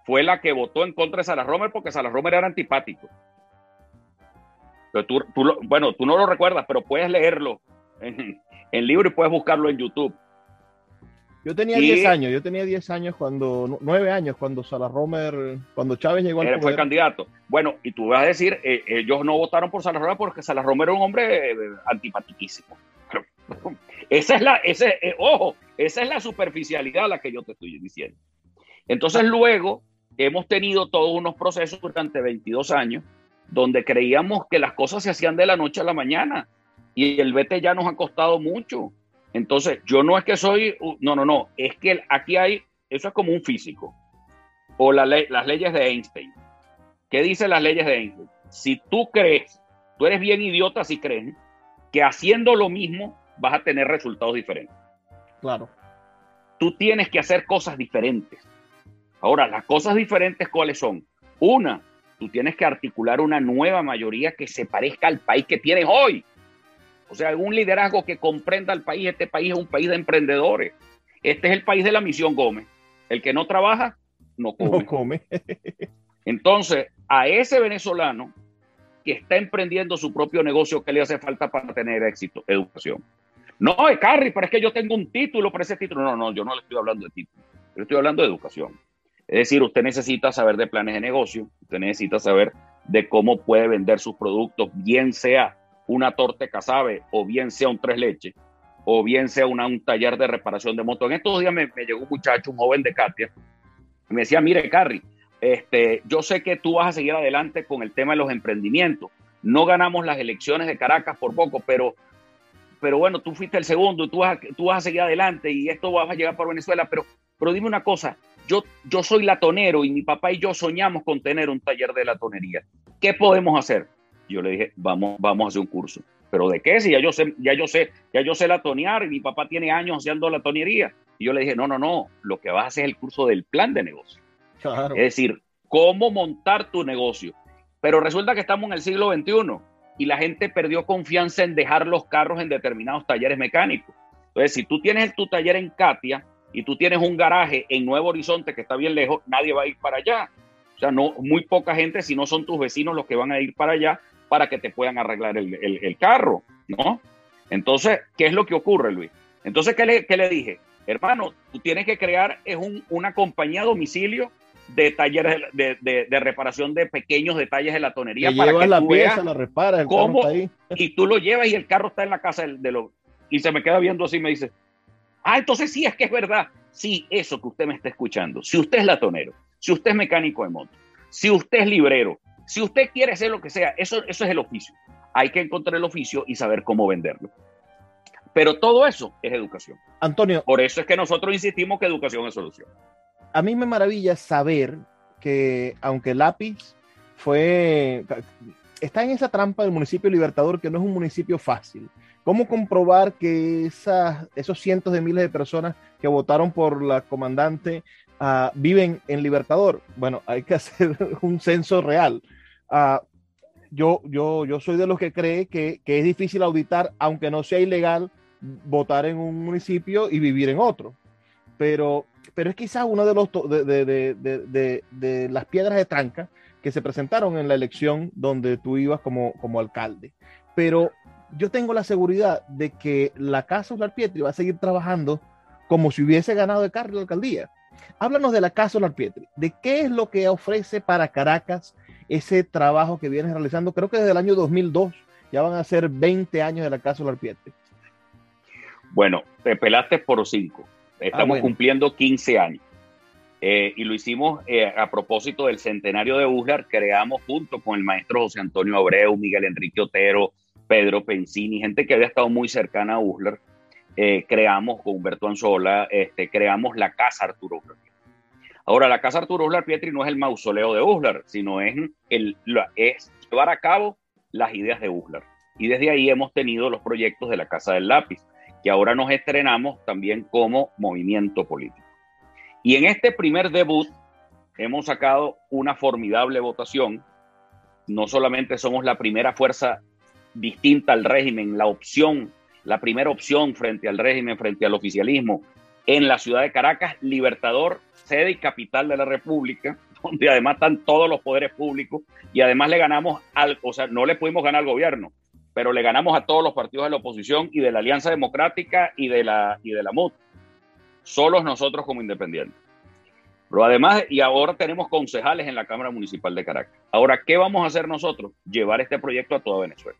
fue la que votó en contra de Salas Romer porque Salas Romer era antipático tú, bueno, tú no lo recuerdas, pero puedes leerlo en, el libro y puedes buscarlo en YouTube. Yo tenía 10 años, yo tenía 10 años cuando, 9 años cuando Romer, cuando Chávez llegó al poder. Fue candidato. Bueno, y tú vas a decir, eh, ellos no votaron por Romer porque Romer era un hombre eh, antipatiquísimo. esa es la, ese, eh, ojo, esa es la superficialidad a la que yo te estoy diciendo. Entonces luego hemos tenido todos unos procesos durante 22 años donde creíamos que las cosas se hacían de la noche a la mañana y el vete ya nos ha costado mucho. Entonces, yo no es que soy, no, no, no, es que aquí hay, eso es como un físico, o la las leyes de Einstein. ¿Qué dicen las leyes de Einstein? Si tú crees, tú eres bien idiota si crees que haciendo lo mismo vas a tener resultados diferentes. Claro. Tú tienes que hacer cosas diferentes. Ahora, las cosas diferentes, ¿cuáles son? Una, tú tienes que articular una nueva mayoría que se parezca al país que tienes hoy. O sea, algún liderazgo que comprenda al país. Este país es un país de emprendedores. Este es el país de la misión Gómez. El que no trabaja, no come. No come. Entonces, a ese venezolano que está emprendiendo su propio negocio, ¿qué le hace falta para tener éxito? Educación. No, Carrie, pero es que yo tengo un título para ese título. No, no, yo no le estoy hablando de título. Yo estoy hablando de educación. Es decir, usted necesita saber de planes de negocio, usted necesita saber de cómo puede vender sus productos, bien sea una torta casabe o bien sea un tres leches o bien sea una, un taller de reparación de moto. En estos días me, llegó un muchacho, un joven de Katia, me decía, mire, Carrie, este, yo sé que tú vas a seguir adelante con el tema de los emprendimientos. No ganamos las elecciones de Caracas por poco, pero, pero bueno, tú fuiste el segundo, tú vas, tú vas a seguir adelante y esto va a llegar por Venezuela. Pero, pero dime una cosa, yo, yo soy latonero y mi papá y yo soñamos con tener un taller de latonería. ¿Qué podemos hacer? Yo le dije, vamos, vamos a hacer un curso. ¿Pero de qué? Si ya yo sé, ya yo sé, ya yo sé latonear y mi papá tiene años haciendo latonería. Y yo le dije, no, no, no, lo que vas a hacer es el curso del plan de negocio. Es decir, cómo montar tu negocio. Pero resulta que estamos en el siglo XXI y la gente perdió confianza en dejar los carros en determinados talleres mecánicos. Entonces, si tú tienes tu taller en Katia, y tú tienes un garaje en Nuevo Horizonte que está bien lejos, nadie va a ir para allá. O sea, no, muy poca gente, si no son tus vecinos los que van a ir para allá para que te puedan arreglar el, carro, ¿no? Entonces, ¿qué es lo que ocurre, Luis? Entonces, ¿qué le, le dije? Hermano, tú tienes que crear es una compañía a domicilio de talleres de, reparación de pequeños detalles de la tonería para que la pieza, la reparas, el cómo, ahí. y tú lo llevas y el carro está en la casa de, de lo y se me queda viendo así y me dice, Ah, entonces sí es que es verdad. Sí, eso que usted me está escuchando. Si usted es latonero, si usted es mecánico de moto, si usted es librero, si usted quiere ser lo que sea, eso, eso es el oficio. Hay que encontrar el oficio y saber cómo venderlo. Pero todo eso es educación. Antonio. Por eso es que nosotros insistimos que educación es solución. A mí me maravilla saber que aunque Lápiz fue, está en esa trampa del municipio Libertador, que no es un municipio fácil. ¿Cómo comprobar que esos cientos de miles de personas que votaron por la comandante uh, viven en Libertador? Bueno, hay que hacer un censo real. Uh, yo, yo, yo soy de los que cree que, es difícil auditar, aunque no sea ilegal, votar en un municipio y vivir en otro. Pero, pero es quizás una de, los las piedras de tranca que se presentaron en la elección donde tú ibas como, como alcalde. Pero yo tengo la seguridad de que la Casa Ular Pietri va a seguir trabajando como si hubiese ganado de cargo la alcaldía. Háblanos de la Casa Ular Pietri, de qué es lo que ofrece para Caracas ese trabajo que vienes realizando, creo que desde el año 2002, ya van a ser 20 años de la Casa Ular Pietri. Bueno, te pelaste por cinco. Estamos ah, cumpliendo 15 años. Eh, y lo hicimos eh, a propósito del centenario de Uslar, creamos junto con el maestro José Antonio Abreu, Miguel Enrique Otero, Pedro Pensini, gente que había estado muy cercana a Uslar, eh, creamos con Humberto Anzola, este, creamos la Casa Arturo Uslar. Ahora, la Casa Arturo Uslar Pietri no es el mausoleo de Uslar, sino es, es llevar a cabo las ideas de Uslar. Y desde ahí hemos tenido los proyectos de la Casa del Lápiz, que ahora nos estrenamos también como movimiento político. Y en este primer debut hemos sacado una formidable votación. No solamente somos la primera fuerza distinta al régimen, la opción, la primera opción frente al régimen, frente al oficialismo, en la ciudad de Caracas, Libertador, sede y capital de la República, donde además están todos los poderes públicos y además le ganamos al, o sea, no le pudimos ganar al gobierno, pero le ganamos a todos los partidos de la oposición y de la Alianza Democrática y de la, y de la MUT. Solos nosotros como independientes. Pero además, y ahora tenemos concejales en la Cámara Municipal de Caracas. Ahora, ¿qué vamos a hacer nosotros? Llevar este proyecto a toda Venezuela.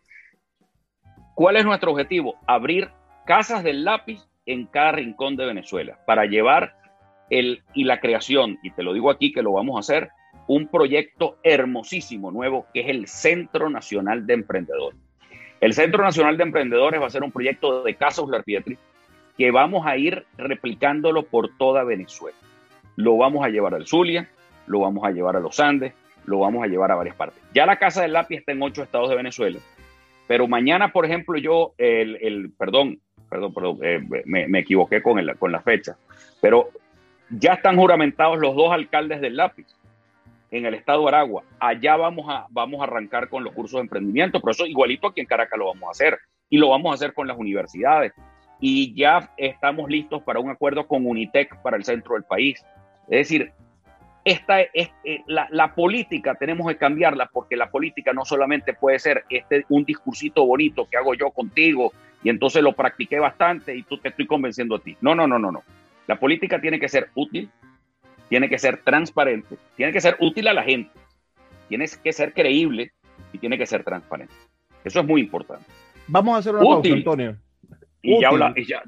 ¿Cuál es nuestro objetivo? Abrir casas del lápiz en cada rincón de Venezuela para llevar el y la creación, y te lo digo aquí que lo vamos a hacer, un proyecto hermosísimo nuevo que es el Centro Nacional de Emprendedores. El Centro Nacional de Emprendedores va a ser un proyecto de Casa Uslar Pietri que vamos a ir replicándolo por toda Venezuela. Lo vamos a llevar al Zulia, lo vamos a llevar a los Andes, lo vamos a llevar a varias partes. Ya la Casa del Lápiz está en ocho estados de Venezuela pero mañana, por ejemplo, yo, el, el perdón, perdón, perdón, eh, me, me, equivoqué con, el, con la fecha, pero ya están juramentados los dos alcaldes del lápiz en el estado de Aragua. Allá vamos a, vamos a arrancar con los cursos de emprendimiento, pero eso igualito aquí en Caracas lo vamos a hacer y lo vamos a hacer con las universidades. Y ya estamos listos para un acuerdo con Unitec para el centro del país. Es decir, esta es eh, la, la, política tenemos que cambiarla porque la política no solamente puede ser este un discursito bonito que hago yo contigo y entonces lo practiqué bastante y tú te estoy convenciendo a ti. No, no, no, no, no. La política tiene que ser útil, tiene que ser transparente, tiene que ser útil a la gente, tiene que ser creíble y tiene que ser transparente. Eso es muy importante. Vamos a hacer una pausa, Antonio. Y ya, habla, y ya,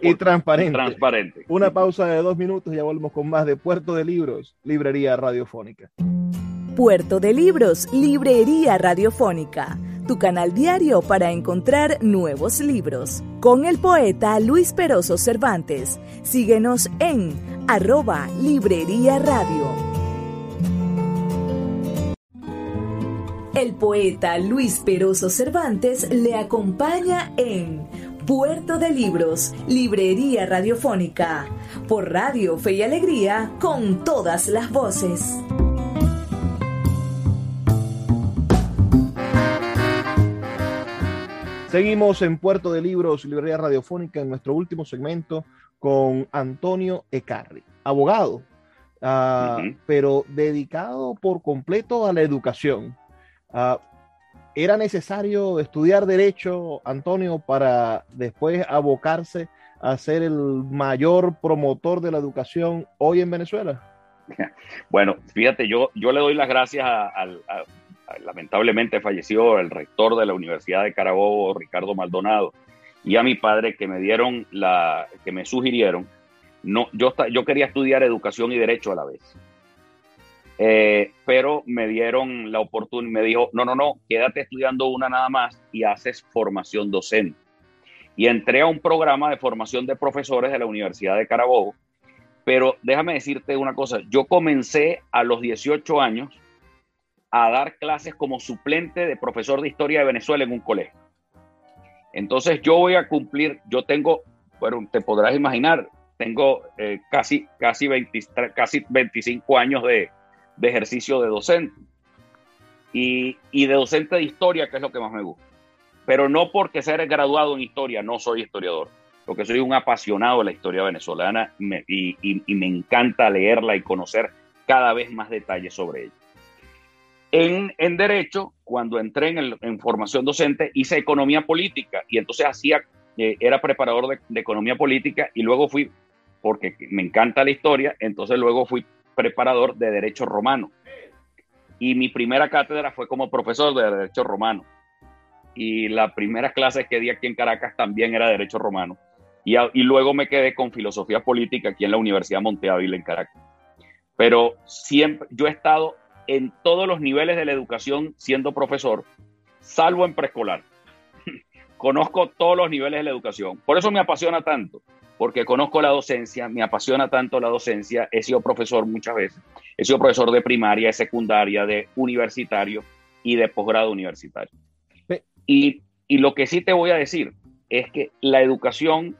y transparente. transparente. Una pausa de dos minutos y ya volvemos con más de Puerto de Libros, Librería Radiofónica. Puerto de Libros, Librería Radiofónica, tu canal diario para encontrar nuevos libros. Con el poeta Luis Peroso Cervantes. Síguenos en arroba Librería Radio. El poeta Luis Peroso Cervantes le acompaña en Puerto de Libros, Librería Radiofónica, por Radio Fe y Alegría, con todas las voces. Seguimos en Puerto de Libros, Librería Radiofónica, en nuestro último segmento con Antonio Ecarri, abogado, ah, pero dedicado por completo a la educación. Uh, ¿Era necesario estudiar derecho, Antonio, para después abocarse a ser el mayor promotor de la educación hoy en Venezuela? Bueno, fíjate, yo, yo le doy las gracias al, lamentablemente falleció el rector de la Universidad de Carabobo, Ricardo Maldonado, y a mi padre que me dieron la, que me sugirieron, no, yo, yo quería estudiar educación y derecho a la vez. Eh, pero me dieron la oportunidad, me dijo, no, no, no, quédate estudiando una nada más y haces formación docente. Y entré a un programa de formación de profesores de la Universidad de Carabobo, pero déjame decirte una cosa, yo comencé a los 18 años a dar clases como suplente de profesor de historia de Venezuela en un colegio. Entonces yo voy a cumplir, yo tengo, bueno, te podrás imaginar, tengo eh, casi, casi, 20, casi 25 años de, de ejercicio de docente y, de docente de historia, que es lo que más me gusta. Pero no porque ser graduado en historia, no soy historiador, porque soy un apasionado de la historia venezolana y, me encanta leerla y conocer cada vez más detalles sobre ella. En, en Derecho, cuando entré en, en, formación docente, hice economía política y entonces hacía, eh, era preparador de, economía política y luego fui, porque me encanta la historia, entonces luego fui preparador de Derecho Romano. Y mi primera cátedra fue como profesor de Derecho Romano. Y la primera clase que di aquí en Caracas también era Derecho Romano. Y, luego me quedé con Filosofía Política aquí en la Universidad Monte Ávila en Caracas. Pero siempre, yo he estado en todos los niveles de la educación siendo profesor, salvo en preescolar. Conozco todos los niveles de la educación. Por eso me apasiona tanto porque conozco la docencia, me apasiona tanto la docencia, he sido profesor muchas veces, he sido profesor de primaria, de secundaria, de universitario y de posgrado universitario. Y, y lo que sí te voy a decir es que la educación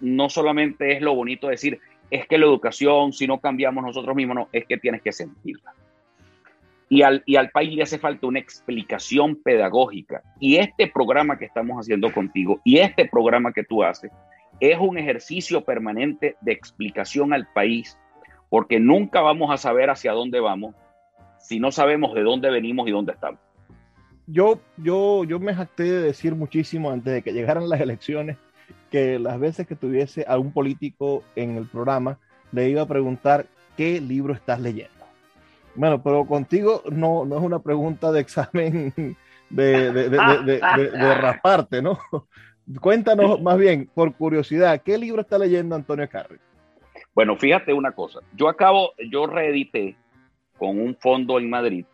no solamente es lo bonito de decir, es que la educación, si no cambiamos nosotros mismos, no, es que tienes que sentirla. Y al, y al país le hace falta una explicación pedagógica. Y este programa que estamos haciendo contigo y este programa que tú haces es un ejercicio permanente de explicación al país, porque nunca vamos a saber hacia dónde vamos si no sabemos de dónde venimos y dónde estamos. Yo, yo, yo me jacté de decir muchísimo antes de que llegaran las elecciones que las veces que tuviese a un político en el programa, le iba a preguntar qué libro estás leyendo. Bueno, pero contigo no, no es una pregunta de examen de, de, de, de rasparte, ¿no? Cuéntanos más bien, por curiosidad, ¿qué libro está leyendo Antonio Carri? Bueno, fíjate una cosa. Yo acabo, yo reedité con un fondo en Madrid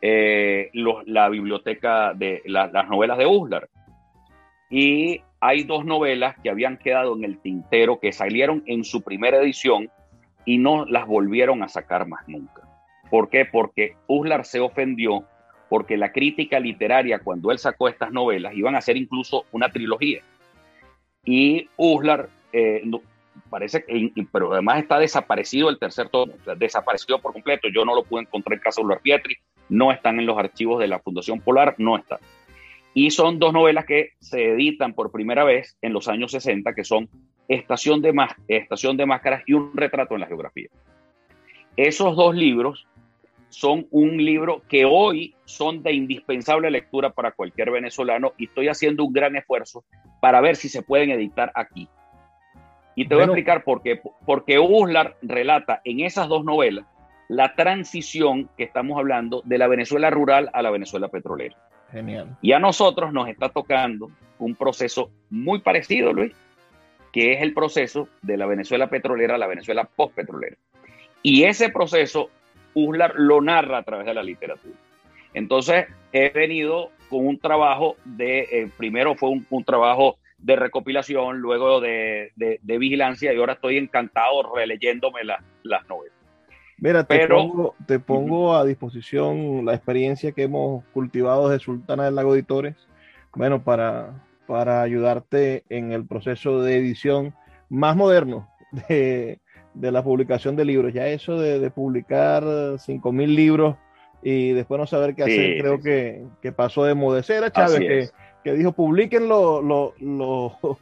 eh, la biblioteca de las novelas de Uslar. Y hay dos novelas que habían quedado en el tintero que salieron en su primera edición y no las volvieron a sacar más nunca. ¿Por qué? Porque Uslar se ofendió porque la crítica literaria, cuando él sacó estas novelas, iban a ser incluso una trilogía. Y Uslar, eh, parece que, pero además está desaparecido el tercer tomo, desapareció por completo. Yo no lo pude encontrar en casa de Uslar Pietri, no están en los archivos de la Fundación Polar, no están. Y son dos novelas que se editan por primera vez en los años 60, que son Estación de, Estación de Máscaras y Un retrato en la geografía. Esos dos libros son un libro que hoy son de indispensable lectura para cualquier venezolano y estoy haciendo un gran esfuerzo para ver si se pueden editar aquí. Y te voy a explicar por qué. Porque Uslar relata en esas dos novelas la transición que estamos hablando de la Venezuela rural a la Venezuela petrolera. Genial. Y a nosotros nos está tocando un proceso muy parecido, Luis, que es el proceso de la Venezuela petrolera a la Venezuela postpetrolera. Y ese proceso Uslar lo narra a través de la literatura. Entonces, he venido con un trabajo de, eh, primero fue un, trabajo de recopilación, luego de, vigilancia, y ahora estoy encantado releyéndome las novelas. Mira, te, pongo, te pongo a disposición la experiencia que hemos cultivado de Sultana del Lago Editores, bueno, para, para ayudarte en el proceso de edición más moderno de, la publicación de libros. Ya eso de, publicar 5.000 libros y después no saber qué hacer, creo Que, pasó de moda. Era Chávez que, dijo, publiquen lo, lo,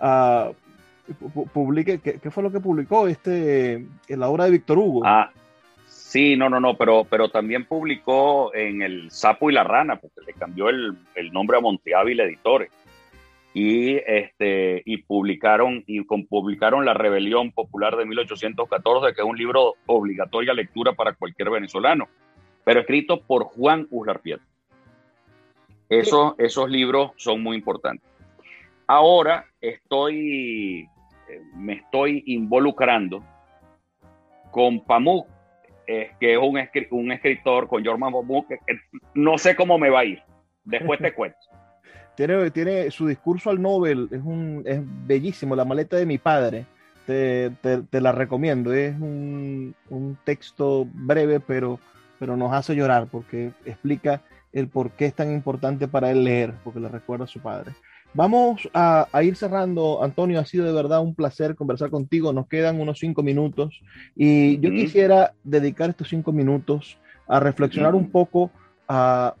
ah, publique, ¿qué, fue lo que publicó este, en la obra de Víctor Hugo? Ah, sí, no, no, no, pero, pero también publicó en El Sapo y la Rana, porque le cambió el, nombre a Monteávil Editores. Y, este, y publicaron y con, publicaron La Rebelión Popular de 1814, que es un libro obligatoria lectura para cualquier venezolano, pero escrito por Juan Uslar Pietro. Esos, esos libros son muy importantes. Ahora estoy me estoy involucrando con Pamuk, eh, que es un, un, escritor, con Jorman Pamuk, que, no sé cómo me va a ir. Después te cuento. Tiene, tiene su discurso al Nobel, es, un, es bellísimo, La maleta de mi padre. Te, te, la recomiendo. Es un, un, texto breve, pero, pero nos hace llorar porque explica el por qué es tan importante para él leer, porque le recuerda a su padre. Vamos a, ir cerrando, Antonio, ha sido de verdad un placer conversar contigo, nos quedan unos cinco minutos y yo quisiera dedicar estos cinco minutos a reflexionar un poco a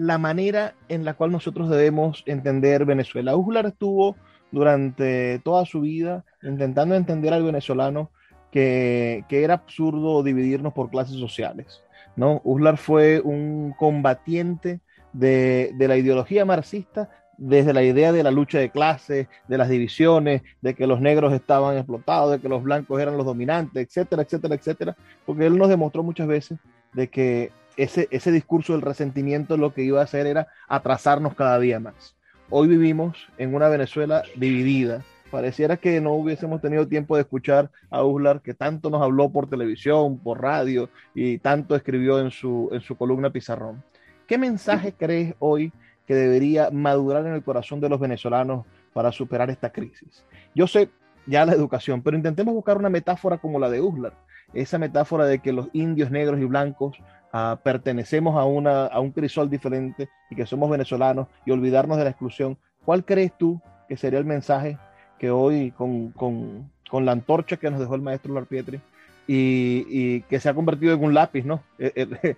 la manera en la cual nosotros debemos entender Venezuela. Uslar estuvo durante toda su vida intentando entender al venezolano que, era absurdo dividirnos por clases sociales. ¿no? Uslar fue un combatiente de, de la ideología marxista, desde la idea de la lucha de clases, de las divisiones, de que los negros estaban explotados, de que los blancos eran los dominantes, etcétera, etcétera, etcétera, porque él nos demostró muchas veces de que ese, ese discurso del resentimiento lo que iba a hacer era atrasarnos cada día más. Hoy vivimos en una Venezuela dividida. Pareciera que no hubiésemos tenido tiempo de escuchar a Uslar, que tanto nos habló por televisión, por radio y tanto escribió en su, en su columna Pizarrón. ¿Qué mensaje crees hoy que debería madurar en el corazón de los venezolanos para superar esta crisis. Yo sé ya la educación, pero intentemos buscar una metáfora como la de Uslar, esa metáfora de que los indios negros y blancos ah, pertenecemos a, una, a un crisol diferente y que somos venezolanos y olvidarnos de la exclusión. ¿Cuál crees tú que sería el mensaje que hoy con, con, con la antorcha que nos dejó el maestro Larpietri y, y que se ha convertido en un lápiz, ¿no? Eh, eh,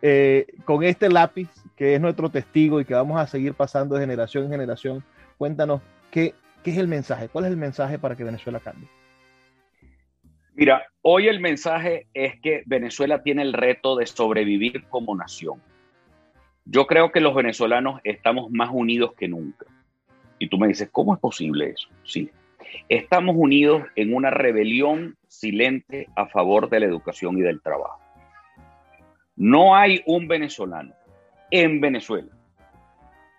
eh, con este lápiz, que es nuestro testigo y que vamos a seguir pasando de generación en generación, cuéntanos qué, qué es el mensaje, cuál es el mensaje para que Venezuela cambie. Mira, hoy el mensaje es que Venezuela tiene el reto de sobrevivir como nación. Yo creo que los venezolanos estamos más unidos que nunca. Y tú me dices, ¿cómo es posible eso? Sí. Estamos unidos en una rebelión silente a favor de la educación y del trabajo. No hay un venezolano en Venezuela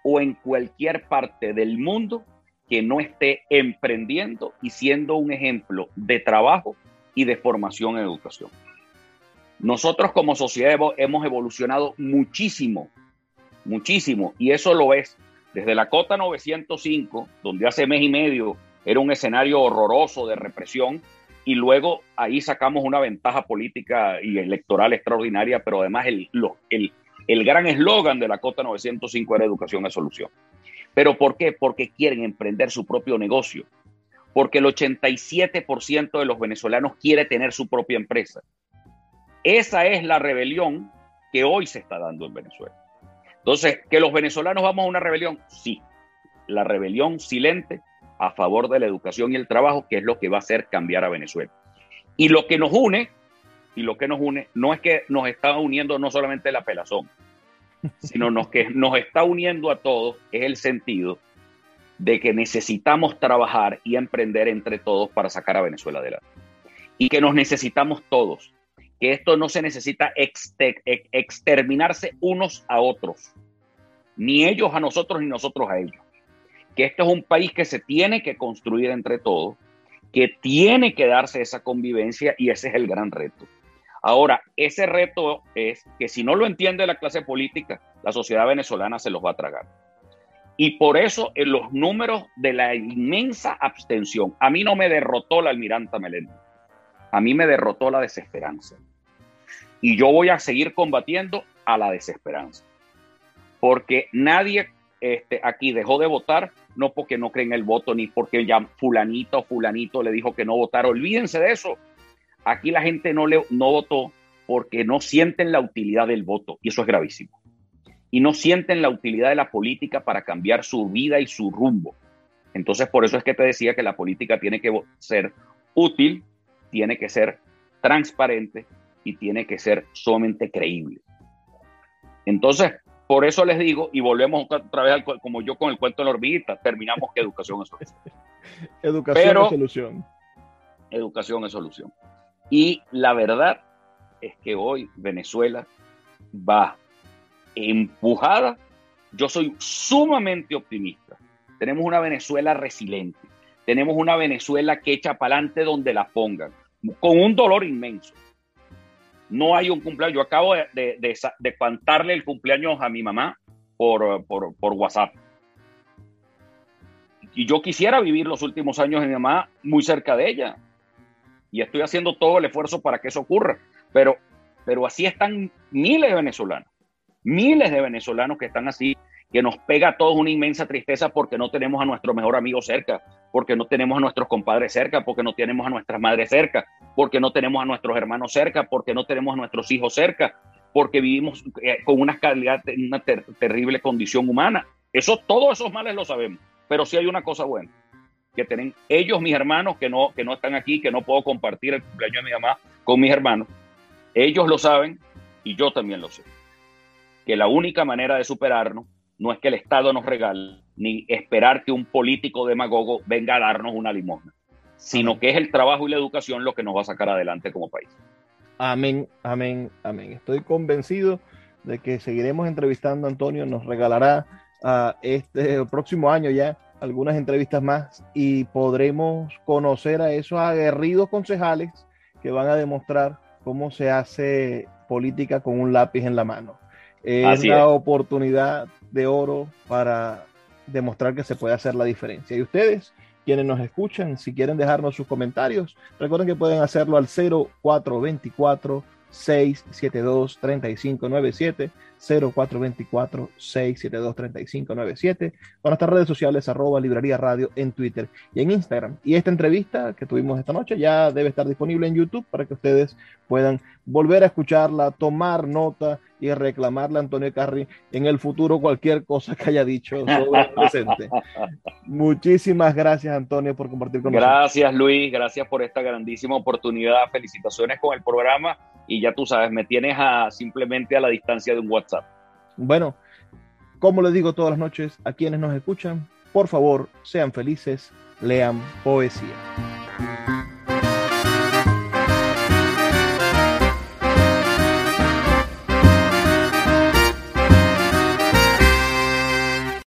o en cualquier parte del mundo que no esté emprendiendo y siendo un ejemplo de trabajo y de formación en educación. Nosotros como sociedad hemos evolucionado muchísimo, muchísimo, y eso lo es desde la Cota 905, donde hace mes y medio era un escenario horroroso de represión, y luego ahí sacamos una ventaja política y electoral extraordinaria, pero además el, el, gran eslogan de la Cota 905 era educación es solución. ¿Pero por qué? Porque quieren emprender su propio negocio, porque el 87% de los venezolanos quiere tener su propia empresa. Esa es la rebelión que hoy se está dando en Venezuela. Entonces, ¿que los venezolanos vamos a una rebelión? Sí, la rebelión silente a favor de la educación y el trabajo, que es lo que va a hacer cambiar a Venezuela. Y lo que nos une y lo que nos une no es que nos está uniendo no solamente la pelazón, sino nos, que nos está uniendo a todos es el sentido de que necesitamos trabajar y emprender entre todos para sacar a Venezuela adelante. Y que nos necesitamos todos, que esto no se necesita exterminarse unos a otros, ni ellos a nosotros ni nosotros a ellos. Que esto es un país que se tiene que construir entre todos, que tiene que darse esa convivencia y ese es el gran reto. Ahora, ese reto es que si no lo entiende la clase política, la sociedad venezolana se los va a tragar. Y por eso en los números de la inmensa abstención, a mí no me derrotó la almiranta Meléndez, a mí me derrotó la desesperanza. Y yo voy a seguir combatiendo a la desesperanza. Porque nadie este, aquí dejó de votar, no porque no creen el voto, ni porque ya fulanito o fulanito le dijo que no votara. Olvídense de eso. Aquí la gente no, le, no votó porque no sienten la utilidad del voto. Y eso es gravísimo y no sienten la utilidad de la política para cambiar su vida y su rumbo. Entonces, por eso es que te decía que la política tiene que ser útil, tiene que ser transparente y tiene que ser sumamente creíble. Entonces, por eso les digo, y volvemos otra vez al, como yo con el cuento de la hormiguita, terminamos que educación es solución. educación es solución. Educación es solución. Y la verdad es que hoy Venezuela va empujada, yo soy sumamente optimista. Tenemos una Venezuela resiliente, tenemos una Venezuela que echa para adelante donde la pongan, con un dolor inmenso. No hay un cumpleaños. Yo acabo de, de, cantarle el cumpleaños a mi mamá por, por, WhatsApp. Y yo quisiera vivir los últimos años de mi mamá muy cerca de ella. Y estoy haciendo todo el esfuerzo para que eso ocurra. Pero, pero así están miles de venezolanos miles de venezolanos que están así, que nos pega a todos una inmensa tristeza porque no tenemos a nuestro mejor amigo cerca, porque no tenemos a nuestros compadres cerca, porque no tenemos a nuestras madres cerca, porque no tenemos a nuestros hermanos cerca, porque no tenemos a nuestros hijos cerca, porque vivimos eh, con una calidad, una terrible condición humana. Eso, todos esos males lo sabemos, pero sí hay una cosa buena, que tienen ellos, mis hermanos, que no, que no están aquí, que no puedo compartir el cumpleaños de mi mamá con mis hermanos, ellos lo saben y yo también lo sé que la única manera de superarnos no es que el Estado nos regale, ni esperar que un político demagogo venga a darnos una limosna, sino que es el trabajo y la educación lo que nos va a sacar adelante como país. Amén, amén, amén. Estoy convencido de que seguiremos entrevistando a Antonio, nos regalará a este próximo año ya algunas entrevistas más y podremos conocer a esos aguerridos concejales que van a demostrar cómo se hace política con un lápiz en la mano. Es la oportunidad de oro para demostrar que se puede hacer la diferencia. Y ustedes, quienes nos escuchan, si quieren dejarnos sus comentarios, recuerden que pueden hacerlo al 0424 672 3597 0424 672 3597 con nuestras redes sociales arroba librería radio en Twitter y en Instagram. Y esta entrevista que tuvimos esta noche ya debe estar disponible en YouTube para que ustedes puedan volver a escucharla, tomar nota y reclamarle a Antonio Carri en el futuro cualquier cosa que haya dicho sobre el presente. Muchísimas gracias, Antonio, por compartir con nosotros. Gracias, Luis. Gracias por esta grandísima oportunidad. Felicitaciones con el programa y ya tú sabes, me tienes a, simplemente a la distancia de un WhatsApp. Bueno, como les digo todas las noches a quienes nos escuchan, por favor, sean felices, lean poesía.